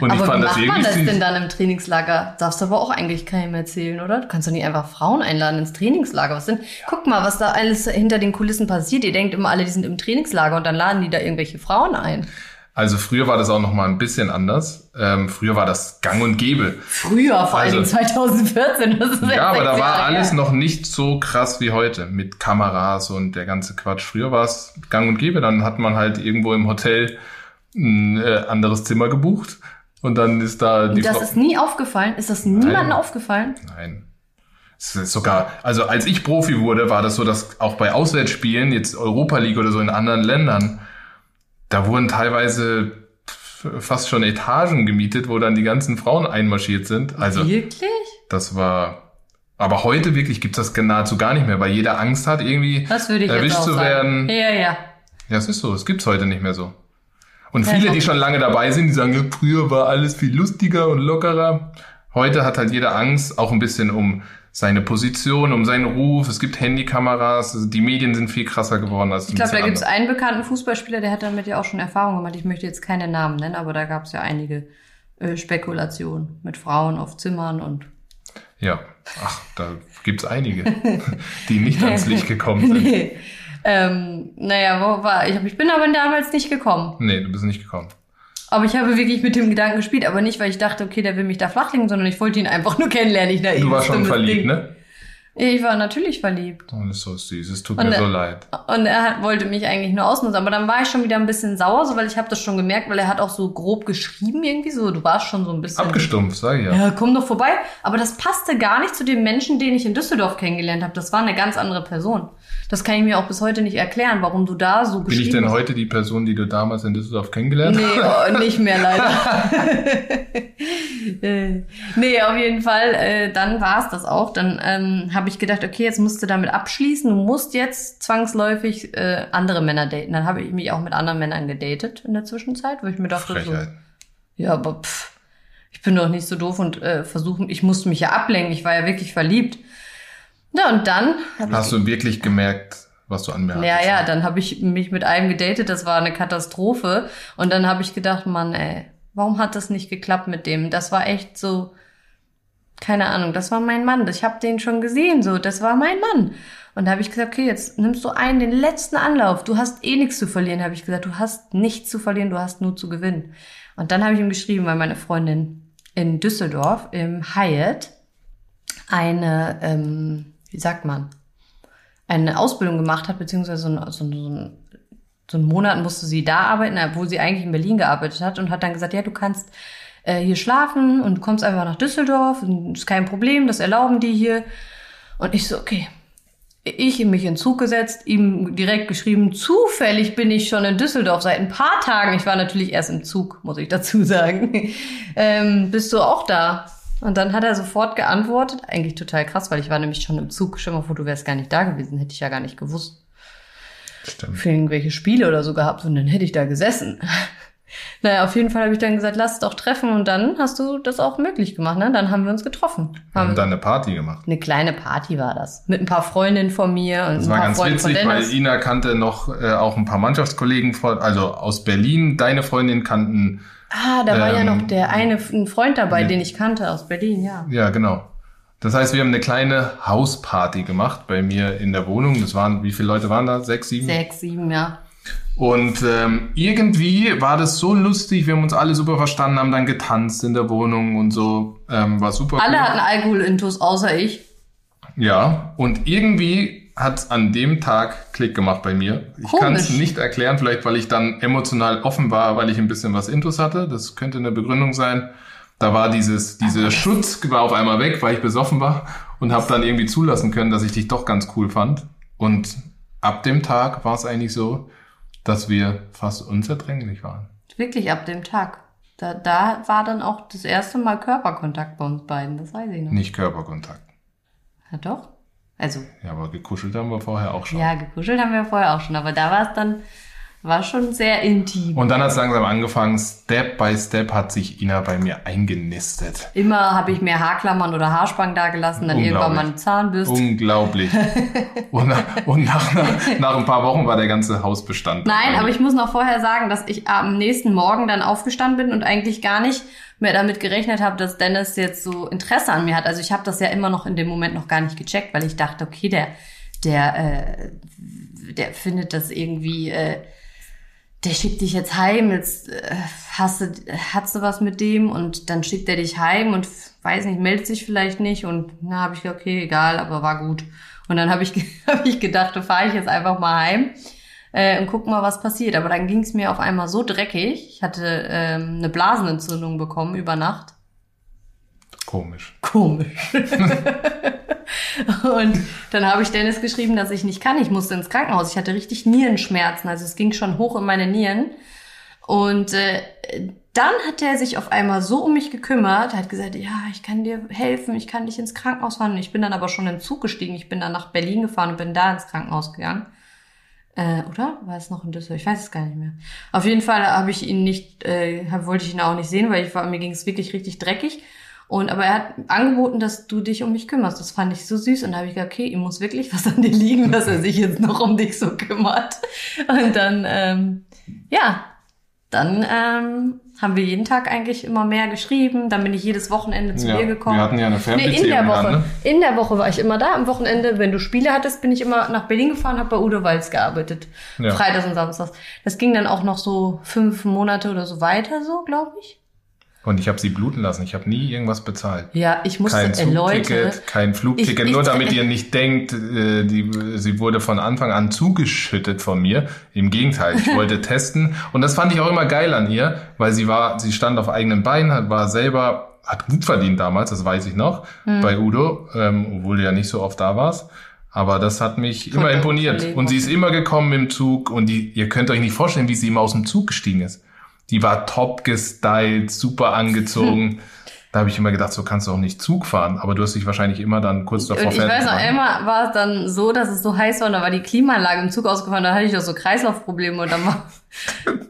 Und ich aber fand wie das macht man irgendwie das denn dann im Trainingslager? Darfst du aber auch eigentlich keinem erzählen, oder? Du kannst doch nicht einfach Frauen einladen ins Trainingslager. Was denn? Guck mal, was da alles hinter den Kulissen passiert. Ihr denkt immer alle, die sind im Trainingslager und dann laden die da irgendwelche Frauen ein. Also früher war das auch noch mal ein bisschen anders. Ähm, früher war das Gang und Gäbe. Früher, vor Also- allem 2014. Das ist Ja, aber da war alles her. noch nicht so krass wie heute mit Kameras und der ganze Quatsch. Früher war es gang und gäbe, dann hat man halt irgendwo im Hotel ein äh, anderes Zimmer gebucht und dann ist da die das Frau. ist nie aufgefallen? Ist das niemandem Nein. aufgefallen? Nein. Es ist sogar, also als ich Profi wurde, war das so, dass auch bei Auswärtsspielen, jetzt Europa League oder so in anderen Ländern, da wurden teilweise fast schon Etagen gemietet, wo dann die ganzen Frauen einmarschiert sind. Also Wirklich? das war. Aber heute wirklich gibt's das nahezu gar nicht mehr, weil jeder Angst hat, irgendwie Das würde ich erwischt zu sagen. werden. Ja, ja. Ja, es ist so, es gibt's heute nicht mehr so. Und viele, die schon lange dabei sind, die sagen, früher war alles viel lustiger und lockerer. Heute hat halt jeder Angst, auch ein bisschen um seine Position, um seinen Ruf. Es gibt Handykameras, also die Medien sind viel krasser geworden als Ich glaube, da gibt es einen bekannten Fußballspieler, der hat damit ja auch schon Erfahrung gemacht. Ich möchte jetzt keine Namen nennen, aber da gab es ja einige äh, Spekulationen mit Frauen auf Zimmern und Ja, ach, da gibt's einige, die nicht ans Licht gekommen sind. nee. Ähm, naja, wo war ich? Ich bin aber damals nicht gekommen. Nee, du bist nicht gekommen. Aber ich habe wirklich mit dem Gedanken gespielt, aber nicht, weil ich dachte, okay, der will mich da flachlegen, sondern ich wollte ihn einfach nur kennenlernen. Ich, Du warst schon verliebt, ne? Ich war natürlich verliebt. Oh, das ist so süß, es tut Und, mir äh, so leid. Und er hat, wollte mich eigentlich nur ausnutzen. Aber dann war ich schon wieder ein bisschen sauer, so, weil ich habe das schon gemerkt, weil er hat auch so grob geschrieben irgendwie so. Du warst schon so ein bisschen... Abgestumpft, sag ich ja. Ja, komm doch vorbei. Aber das passte gar nicht zu dem Menschen, den ich in Düsseldorf kennengelernt habe. Das war eine ganz andere Person. Das kann ich mir auch bis heute nicht erklären, warum du da so Bin ich geschrieben denn hast. heute die Person, die du damals in Düsseldorf kennengelernt Nee, hast? oh, nicht mehr leider. Äh, nee, auf jeden Fall, äh, dann war es das auch. Dann ähm, habe ich gedacht, okay, jetzt musst du damit abschließen. Du musst jetzt zwangsläufig äh, andere Männer daten. Dann habe ich mich auch mit anderen Männern gedatet in der Zwischenzeit, wo ich mir dachte, so, ja, aber pff, ich bin doch nicht so doof und äh, versuchen, ich musste mich ja ablenken. Ich war ja wirklich verliebt. Ja, und dann habe ich Hast du wirklich gemerkt, was du an mir ja, ja, dann habe ich mich mit einem gedatet, das war eine Katastrophe. Und dann habe ich gedacht, Mann, ey, warum hat das nicht geklappt mit dem? Das war echt so, keine Ahnung, das war mein Mann. Ich habe den schon gesehen, so, das war mein Mann. Und da habe ich gesagt, okay, jetzt nimmst du einen, den letzten Anlauf. Du hast eh nichts zu verlieren, habe ich gesagt. Du hast nichts zu verlieren, du hast nur zu gewinnen. Und dann habe ich ihm geschrieben, weil meine Freundin in Düsseldorf im Hyatt eine, ähm, wie sagt man, eine Ausbildung gemacht hat, beziehungsweise so, ein, so, ein, so, ein, so einen Monat musste sie da arbeiten, obwohl sie eigentlich in Berlin gearbeitet hat und hat dann gesagt, ja, du kannst äh, hier schlafen und du kommst einfach nach Düsseldorf, und ist kein Problem, das erlauben die hier. Und ich so, okay. Ich mich in Zug gesetzt, ihm direkt geschrieben, zufällig bin ich schon in Düsseldorf seit ein paar Tagen. Ich war natürlich erst im Zug, muss ich dazu sagen. ähm, bist du auch da? Und dann hat er sofort geantwortet, eigentlich total krass, weil ich war nämlich schon im Zug. Stell mal vor, du wärst gar nicht da gewesen, hätte ich ja gar nicht gewusst. Stimmt. Für irgendwelche Spiele oder so gehabt und dann hätte ich da gesessen. Naja, auf jeden Fall habe ich dann gesagt, lass es doch treffen und dann hast du das auch möglich gemacht, ne? Dann haben wir uns getroffen. Haben haben dann eine Party gemacht. eine kleine Party war das. Mit ein paar Freundinnen von mir und Das ein war paar ganz Freunden von witzig, weil. Ina kannte noch äh, auch ein paar Mannschaftskollegen von, also aus Berlin. Deine Freundin kannten, Ah, da war ja ähm, noch der eine, ein Freund dabei, den ich kannte aus Berlin, ja. ja genau. Das heißt, wir haben eine kleine Hausparty gemacht bei mir in der Wohnung. Das waren, wie viele Leute waren da? Sechs, sieben? Sechs, sieben, ja. Und ähm, irgendwie war das so lustig, wir haben uns alle super verstanden, haben dann getanzt in der Wohnung und so. Ähm, war super Alle cool. hatten Alkoholintus, außer ich. Ja, und irgendwie hat's an dem Tag Klick gemacht bei mir. Ich kann es nicht erklären, vielleicht weil ich dann emotional offen war, weil ich ein bisschen was Intus hatte. Das könnte eine Begründung sein. Da war dieses, dieser Schutz war auf einmal weg, weil ich besoffen war und habe dann irgendwie zulassen können, dass ich dich doch ganz cool fand. Und ab dem Tag war es eigentlich so, dass wir fast unzerdränglich waren. Wirklich ab dem Tag. Da, da war dann auch das erste Mal Körperkontakt bei uns beiden, das weiß ich noch. Nicht Körperkontakt. Ja, doch. Also, Ja, aber gekuschelt haben wir vorher auch schon. ja, gekuschelt haben wir vorher auch schon, aber da war es dann, war schon sehr intim. Und dann hat es langsam angefangen, Step by Step hat sich Ina bei mir eingenistet. Immer habe ich mehr Haarklammern oder Haarspangen da gelassen, dann irgendwann mal eine Zahnbürste. Unglaublich. und nach, und nach, nach ein paar Wochen war der ganze Hausbestand. Nein, dabei. aber ich muss noch vorher sagen, dass ich am nächsten Morgen dann aufgestanden bin und eigentlich gar nicht mehr damit gerechnet habe, dass Dennis jetzt so Interesse an mir hat. Also ich habe das ja immer noch in dem Moment noch gar nicht gecheckt, weil ich dachte, okay, der, der, äh, der findet das irgendwie, äh, der schickt dich jetzt heim, jetzt äh, hast du, hast du was mit dem und dann schickt er dich heim und weiß nicht, meldet sich vielleicht nicht und na habe ich gedacht, okay, egal, aber war gut. Und dann habe ich, hab ich gedacht, da fahre ich jetzt einfach mal heim äh, und guck mal, was passiert. Aber dann ging es mir auf einmal so dreckig. Ich hatte ähm, eine Blasenentzündung bekommen über Nacht. Komisch. Komisch. und dann habe ich Dennis geschrieben, dass ich nicht kann. Ich musste ins Krankenhaus. Ich hatte richtig Nierenschmerzen. Also es ging schon hoch in meine Nieren. Und äh, dann hat er sich auf einmal so um mich gekümmert, hat gesagt, ja, ich kann dir helfen, ich kann dich ins Krankenhaus fahren. Ich bin dann aber schon im Zug gestiegen. Ich bin dann nach Berlin gefahren und bin da ins Krankenhaus gegangen. Äh, oder? War es noch in Düsseldorf? Ich weiß es gar nicht mehr. Auf jeden Fall habe ich ihn nicht, äh, wollte ich ihn auch nicht sehen, weil ich war, mir ging es wirklich richtig dreckig. Und aber er hat angeboten, dass du dich um mich kümmerst. Das fand ich so süß. Und da habe ich gesagt, okay, ihm muss wirklich was an dir liegen, dass er sich jetzt noch um dich so kümmert. Und dann, ähm, ja, dann ähm, haben wir jeden Tag eigentlich immer mehr geschrieben. Dann bin ich jedes Wochenende zu Ja, dir gekommen. wir hatten ja eine Nee, Fernbeziehung in der Woche. dann, ne? In der Woche war ich immer da. Am Wochenende, wenn du Spiele hattest, bin ich immer nach Berlin gefahren, habe bei Udo Walz gearbeitet. Ja. Freitags und Samstags. Das ging dann auch noch so fünf Monate oder so weiter, so glaube ich. Und ich habe sie bluten lassen. Ich habe nie irgendwas bezahlt. Ja, ich musste, Kein äh, Leute, Zugticket, kein Flugticket, Ich- ich- nur damit ihr nicht denkt, äh, die, sie wurde von Anfang an zugeschüttet von mir. Im Gegenteil, ich wollte testen. Und das fand ich auch immer geil an ihr, weil sie war, sie stand auf eigenen Beinen, hat- war selber, hat gut verdient damals, das weiß ich noch, Hm. bei Udo, ähm, obwohl du ja nicht so oft da warst. Aber das hat mich immer imponiert. Und sie ist immer gekommen im Zug und die, ihr könnt euch nicht vorstellen, wie sie immer aus dem Zug gestiegen ist. Die war top gestylt, super angezogen. Da habe ich immer gedacht, so kannst du auch nicht Zug fahren. Aber du hast dich wahrscheinlich immer dann kurz davor Und ich weiß noch, einmal war es dann so, dass es so heiß war und da war die Klimaanlage im Zug ausgefallen, da hatte ich auch so Kreislaufprobleme und dann war,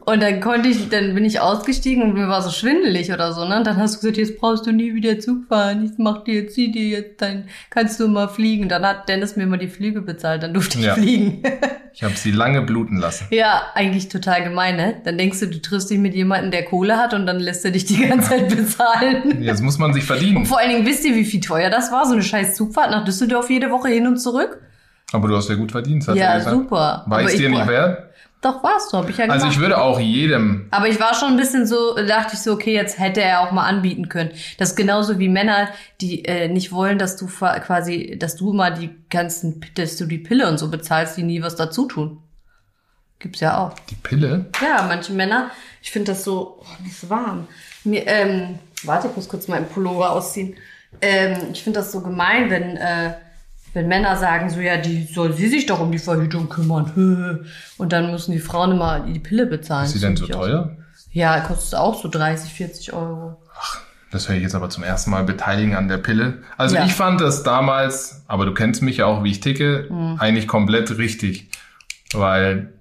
und dann konnte ich, dann bin ich ausgestiegen und mir war so schwindelig oder so, ne? Und dann hast du gesagt, jetzt brauchst du nie wieder Zug fahren, ich mach dir jetzt, zieh dir jetzt, dann kannst du mal fliegen. Dann hat Dennis mir mal die Flüge bezahlt, dann durfte ich Ja. fliegen. Ich habe sie lange bluten lassen. ja, eigentlich total gemein, ne? Dann denkst du, du triffst dich mit jemandem, der Kohle hat und dann lässt er dich die ganze Zeit bezahlen. Jetzt muss man sich verdienen. Vor allen Dingen, wisst ihr, wie viel teuer das war? So eine scheiß Zugfahrt nach Düsseldorf jede Woche hin und zurück? Aber du hast ja gut verdient, hat Ja, er gesagt. super. War ich dir ich- nicht wert? Doch, warst du, hab ich ja gemacht. Also ich würde auch jedem, aber ich war schon ein bisschen so, dachte ich so, okay, jetzt hätte er auch mal anbieten können. Das ist genauso wie Männer, die äh, nicht wollen, dass du quasi, dass du immer die ganzen, dass du die Pille und so bezahlst, die nie was dazu tun. Gibt's ja auch. die Pille, Ja, manche Männer, ich finde das so, oh, mir ist warm. Mir, ähm, warte, ich muss kurz meinen Pullover ausziehen. Ähm, ich finde das so gemein, wenn, äh, wenn Männer sagen so, ja, die soll sie sich doch um die Verhütung kümmern. Und dann müssen die Frauen immer die Pille bezahlen. ist sie denn so teuer? Ja, kostet auch so 30, 40 Euro. Das höre ich jetzt aber zum ersten Mal beteiligen an der Pille. Also Ja. ich fand das damals, aber du kennst mich ja auch, wie ich ticke, Mhm. eigentlich komplett richtig. Weil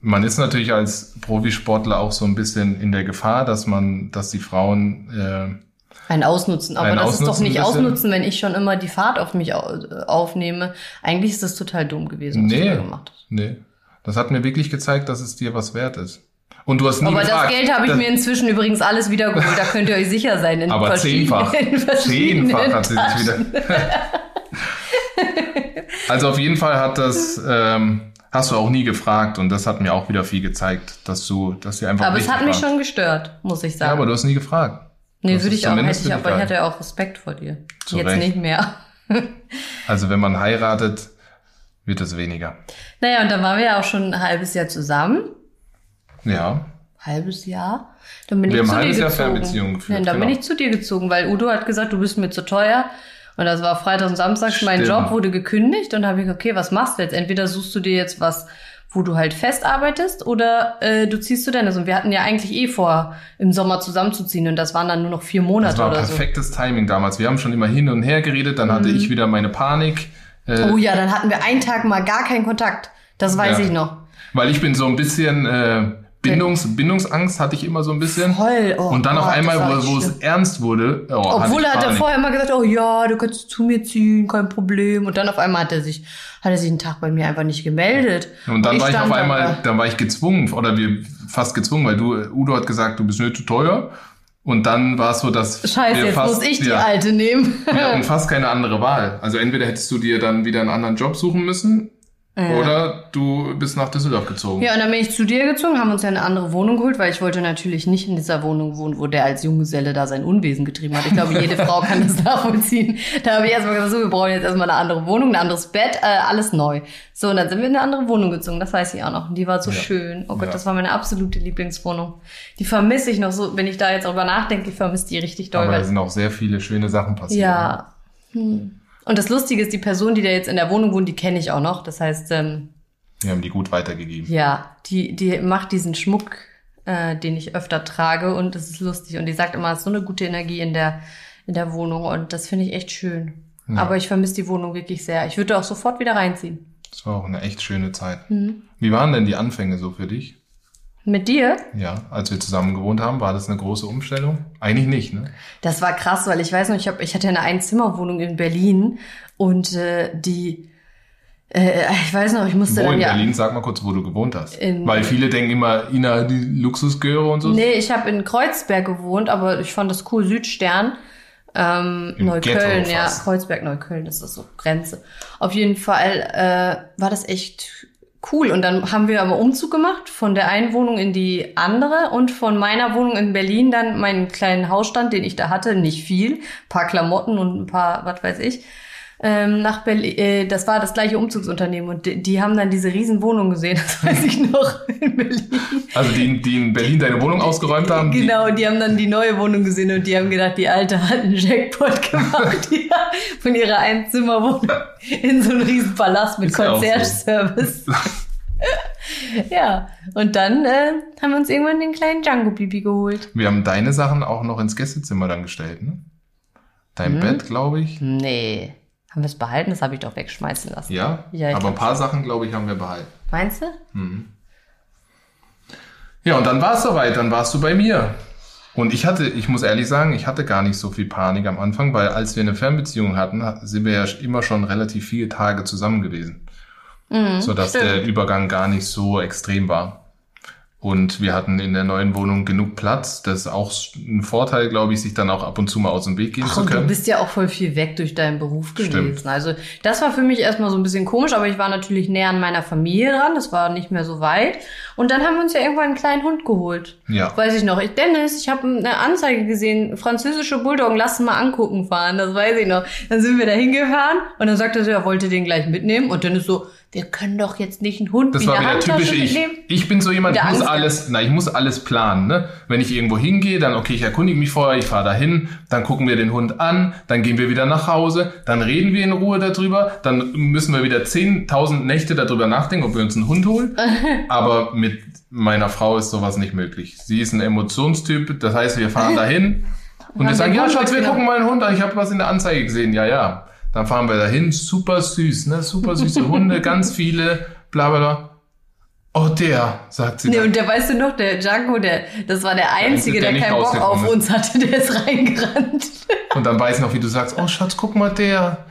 man ist natürlich als Profisportler auch so ein bisschen in der Gefahr, dass man, dass die Frauen äh, Ein Ausnutzen. Aber Ein das ist doch Ausnutzen nicht. Ausnutzen, wenn ich schon immer die Fahrt auf mich au aufnehme. Eigentlich ist das total dumm gewesen, was du Nee, da gemacht hast. nee. Das hat mir wirklich gezeigt, dass es dir was wert ist. Und du hast nie Aber gefragt. das Geld habe ich mir inzwischen übrigens alles wiedergeholt. Da könnt ihr euch sicher sein. In Aber zehnfach. In Zehnfach hat sie sich wieder. also auf jeden Fall hat das, ähm, hast du auch nie gefragt und das hat mir auch wieder viel gezeigt, dass du, dass dir einfach Aber es hat mich war. schon gestört, muss ich Ja, sagen. aber du hast nie gefragt. Nee, das würde ich auch. Hätte ich, aber ich hatte auch Respekt vor dir. Zu Jetzt Recht. nicht mehr. Also wenn man heiratet, wird es weniger. Naja, und dann waren wir ja auch schon ein halbes Jahr zusammen. Ja. Halbes Jahr. Dann bin Wir ich haben zu ein dir halbes Jahr gezogen. Fernbeziehung geführt, Ja, dann bin genau. ich zu dir gezogen, weil Udo hat gesagt, du bist mir zu teuer. Und das war Freitag und Samstag. Mein Stimmt. Job wurde gekündigt und da habe ich, okay, was machst du jetzt? Entweder suchst du dir jetzt was, wo du halt fest arbeitest oder äh, du ziehst zu Dennis. Und wir hatten ja eigentlich eh vor, im Sommer zusammenzuziehen und das waren dann nur noch vier Monate Das war oder so. perfektes Timing damals. Wir haben schon immer hin und her geredet, dann hatte ich wieder meine Panik. Äh, Oh ja, dann hatten wir einen Tag mal gar keinen Kontakt. Das weiß Ja. ich noch. Weil ich bin so ein bisschen äh, Bindungs, Bindungsangst hatte ich immer so ein bisschen. Voll. Oh und dann auf Gott, einmal, wo, wo es ernst wurde, oh, Obwohl er hat er vorher immer gesagt, oh ja, du kannst zu mir ziehen, kein Problem. Und dann auf einmal hat er sich, hat er sich einen Tag bei mir einfach nicht gemeldet. Und dann war ich auf einmal, da. dann war ich gezwungen, oder wir fast gezwungen, weil du, Udo hat gesagt, du bist nicht zu teuer. Und dann war es so, dass Scheiße, wir jetzt fast, muss ich die ja, alte nehmen. Wir hatten fast keine andere Wahl. Also entweder hättest du dir dann wieder einen anderen Job suchen müssen, Oder du bist nach Düsseldorf gezogen. Ja, und dann bin ich zu dir gezogen, haben uns ja eine andere Wohnung geholt, weil ich wollte natürlich nicht in dieser Wohnung wohnen, wo der als Junggeselle da sein Unwesen getrieben hat. Ich glaube, jede Frau kann das nachvollziehen. Da habe ich erstmal gesagt, so, wir brauchen jetzt erstmal eine andere Wohnung, ein anderes Bett, äh, alles neu. So, und dann sind wir in eine andere Wohnung gezogen, das weiß ich auch noch. Und die war so Ja. schön. Oh Gott, Ja. das war meine absolute Lieblingswohnung. Die vermisse ich noch so, wenn ich da jetzt drüber nachdenke, ich vermisse die richtig doll. Aber da sind auch sehr viele schöne Sachen passiert. ja. Hm. Und das Lustige ist, die Person, die da jetzt in der Wohnung wohnt, die kenne ich auch noch. Das heißt, ähm, Wir haben die gut weitergegeben. ja, die, die macht diesen Schmuck, äh, den ich öfter trage und das ist lustig. Und die sagt immer, es ist so eine gute Energie in der, in der Wohnung und das finde ich echt schön. Ja. Aber ich vermisse die Wohnung wirklich sehr. Ich würde auch sofort wieder reinziehen. Das war auch eine echt schöne Zeit. Mhm. Wie waren denn die Anfänge so für dich? Mit dir? Ja, als wir zusammen gewohnt haben, war das eine große Umstellung? Eigentlich nicht, ne? Das war krass, weil ich weiß noch, ich, hab, ich hatte eine Einzimmerwohnung in Berlin und äh, die, äh, ich weiß noch, ich musste Wo dann in ja. Berlin? Sag mal kurz, wo du gewohnt hast. In- Weil viele denken immer, Ina, die Luxusgöre und so. Nee, ich habe in Kreuzberg gewohnt, aber ich fand das cool, Südstern. Ähm, Im Neukölln, ja. Kreuzberg, Neukölln, das ist so Grenze. Auf jeden Fall äh, war das echt cool. Und dann haben wir aber Umzug gemacht von der einen Wohnung in die andere und von meiner Wohnung in Berlin dann meinen kleinen Hausstand, den ich da hatte, nicht viel, paar Klamotten und ein paar, was weiß ich, ähm, nach Berlin. Äh, das war das gleiche Umzugsunternehmen und die, die haben dann diese riesen Wohnung gesehen, das weiß ich noch in Berlin. Also die, die in Berlin deine Wohnung ausgeräumt haben. die- Genau, die haben dann die neue Wohnung gesehen und die haben gedacht, die Alte hat einen Jackpot gemacht ja, von ihrer Einzimmerwohnung in so einen riesen Palast mit auch so. Concierge-Service. ja, und dann äh, haben wir uns irgendwann den kleinen Django Bibi geholt. Wir haben deine Sachen auch noch ins Gästezimmer dann gestellt, ne? Dein Mhm. Bett, glaube ich. Nee. Haben wir es behalten? Das habe ich doch wegschmeißen lassen. Ja, Ja, aber ein paar Sachen, glaube ich, haben wir behalten. Meinst du? Ja, und dann war es soweit, dann warst du bei mir. Und ich hatte, ich muss ehrlich sagen, ich hatte gar nicht so viel Panik am Anfang, weil als wir eine Fernbeziehung hatten, sind wir ja immer schon relativ viele Tage zusammen gewesen. Mhm, sodass stimmt. der Übergang gar nicht so extrem war. Und wir hatten in der neuen Wohnung genug Platz. Das ist auch ein Vorteil, glaube ich, sich dann auch ab und zu mal aus dem Weg gehen Ach, zu und du können. bist ja auch voll viel weg durch deinen Beruf Stimmt. gewesen. Also das war für mich erstmal so ein bisschen komisch, aber ich war natürlich näher an meiner Familie dran. Das war nicht mehr so weit. Und dann haben wir uns ja irgendwann einen kleinen Hund geholt. Ja. Weiß ich noch. Ich, Dennis, ich habe eine Anzeige gesehen, französische Bulldoggen, lass mal angucken fahren. Das weiß ich noch. Dann sind wir da hingefahren und dann sagte sie, er wollte den gleich mitnehmen. Und Dennis so, wir können doch jetzt nicht einen Hund Das eine wieder Handtasche typisch ich. mitnehmen. Ich bin so jemand, Der muss alles, na, ich muss alles planen, ne? Wenn ich irgendwo hingehe, dann, okay, ich erkundige mich vorher, ich fahre dahin, dann gucken wir den Hund an, dann gehen wir wieder nach Hause, dann reden wir in Ruhe darüber, dann müssen wir wieder 10.000 Nächte darüber nachdenken, ob wir uns einen Hund holen. Aber mit meiner Frau ist sowas nicht möglich. Sie ist ein Emotionstyp, das heißt, wir fahren dahin und wir sagen, ja, Schatz, wir gucken mal einen Hund an, ich habe was in der Anzeige gesehen, ja, ja. Dann fahren wir dahin, super süß, ne? Super süße Hunde, ganz viele, bla bla bla. Oh, der, sagt sie. Nee, dann. und der, weißt du noch, der Django, der, das war der Einzige, der der, keinen Bock auf uns hatte, der ist reingerannt. Und dann weiß ich noch, wie du sagst, oh Schatz, guck mal, der,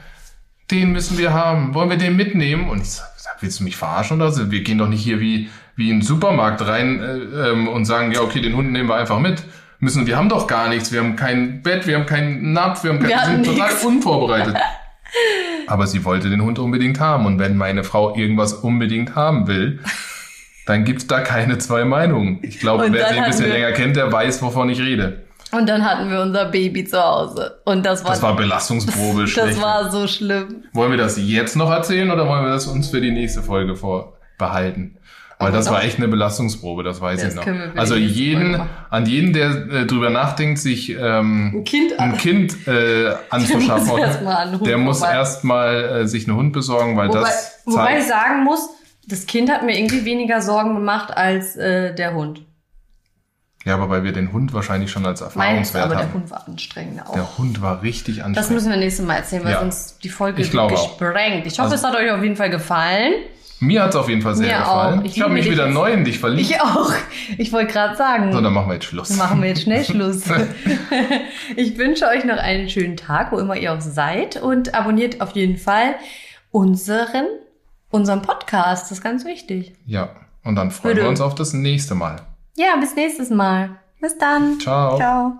den müssen wir haben. Wollen wir den mitnehmen? Und ich sag, willst du mich verarschen oder so? Wir gehen doch nicht hier wie, wie in den Supermarkt rein äh, ähm, und sagen, ja, okay, den Hund nehmen wir einfach mit. Müssen, wir haben doch gar nichts. Wir haben kein Bett, wir haben keinen Napf, wir haben kein, Wir wir sind total nix. unvorbereitet. Aber sie wollte den Hund unbedingt haben. Und wenn meine Frau irgendwas unbedingt haben will, dann gibt's da keine zwei Meinungen. Ich glaube, wer sie ein bisschen wir- länger kennt, der weiß, wovon ich rede. Und dann hatten wir unser Baby zu Hause. Und das war, Das war Belastungsprobe das schlecht. war so schlimm. Wollen wir das jetzt noch erzählen oder wollen wir das uns für die nächste Folge vorbehalten? Weil das war echt eine Belastungsprobe, das weiß Das ich noch. Also jeden, an jeden, der äh, drüber nachdenkt, sich ähm, Ein Kind ein Kind äh, anzuschaffen, muss erst mal der muss erstmal äh, sich einen Hund besorgen, weil Wobei, das wobei ich zeigt, sagen muss, das Kind hat mir irgendwie weniger Sorgen gemacht als äh, der Hund. ja, aber weil wir den Hund wahrscheinlich schon als Meins, Erfahrungswert aber der haben. Hund war anstrengender auch. Der Hund war richtig Das anstrengend. müssen wir nächstes Mal erzählen, weil Ja. sonst die Folge Ich auch. gesprengt. Ich hoffe, Also- es hat euch auf jeden Fall gefallen. Mir hat's auf jeden Fall sehr Mir gefallen. auch. Ich Ich, habe mich wieder neu in dich verliebt. Ich auch. Ich wollte gerade sagen. so, dann machen wir jetzt Schluss. Machen wir jetzt schnell Schluss. ich wünsche euch noch einen schönen Tag, wo immer ihr auch seid. Und abonniert auf jeden Fall unseren, unseren Podcast. Das ist ganz wichtig. Ja, und dann freuen Bitte. wir uns auf das nächste Mal. Ja, bis nächstes Mal. Bis dann. Ciao. Ciao.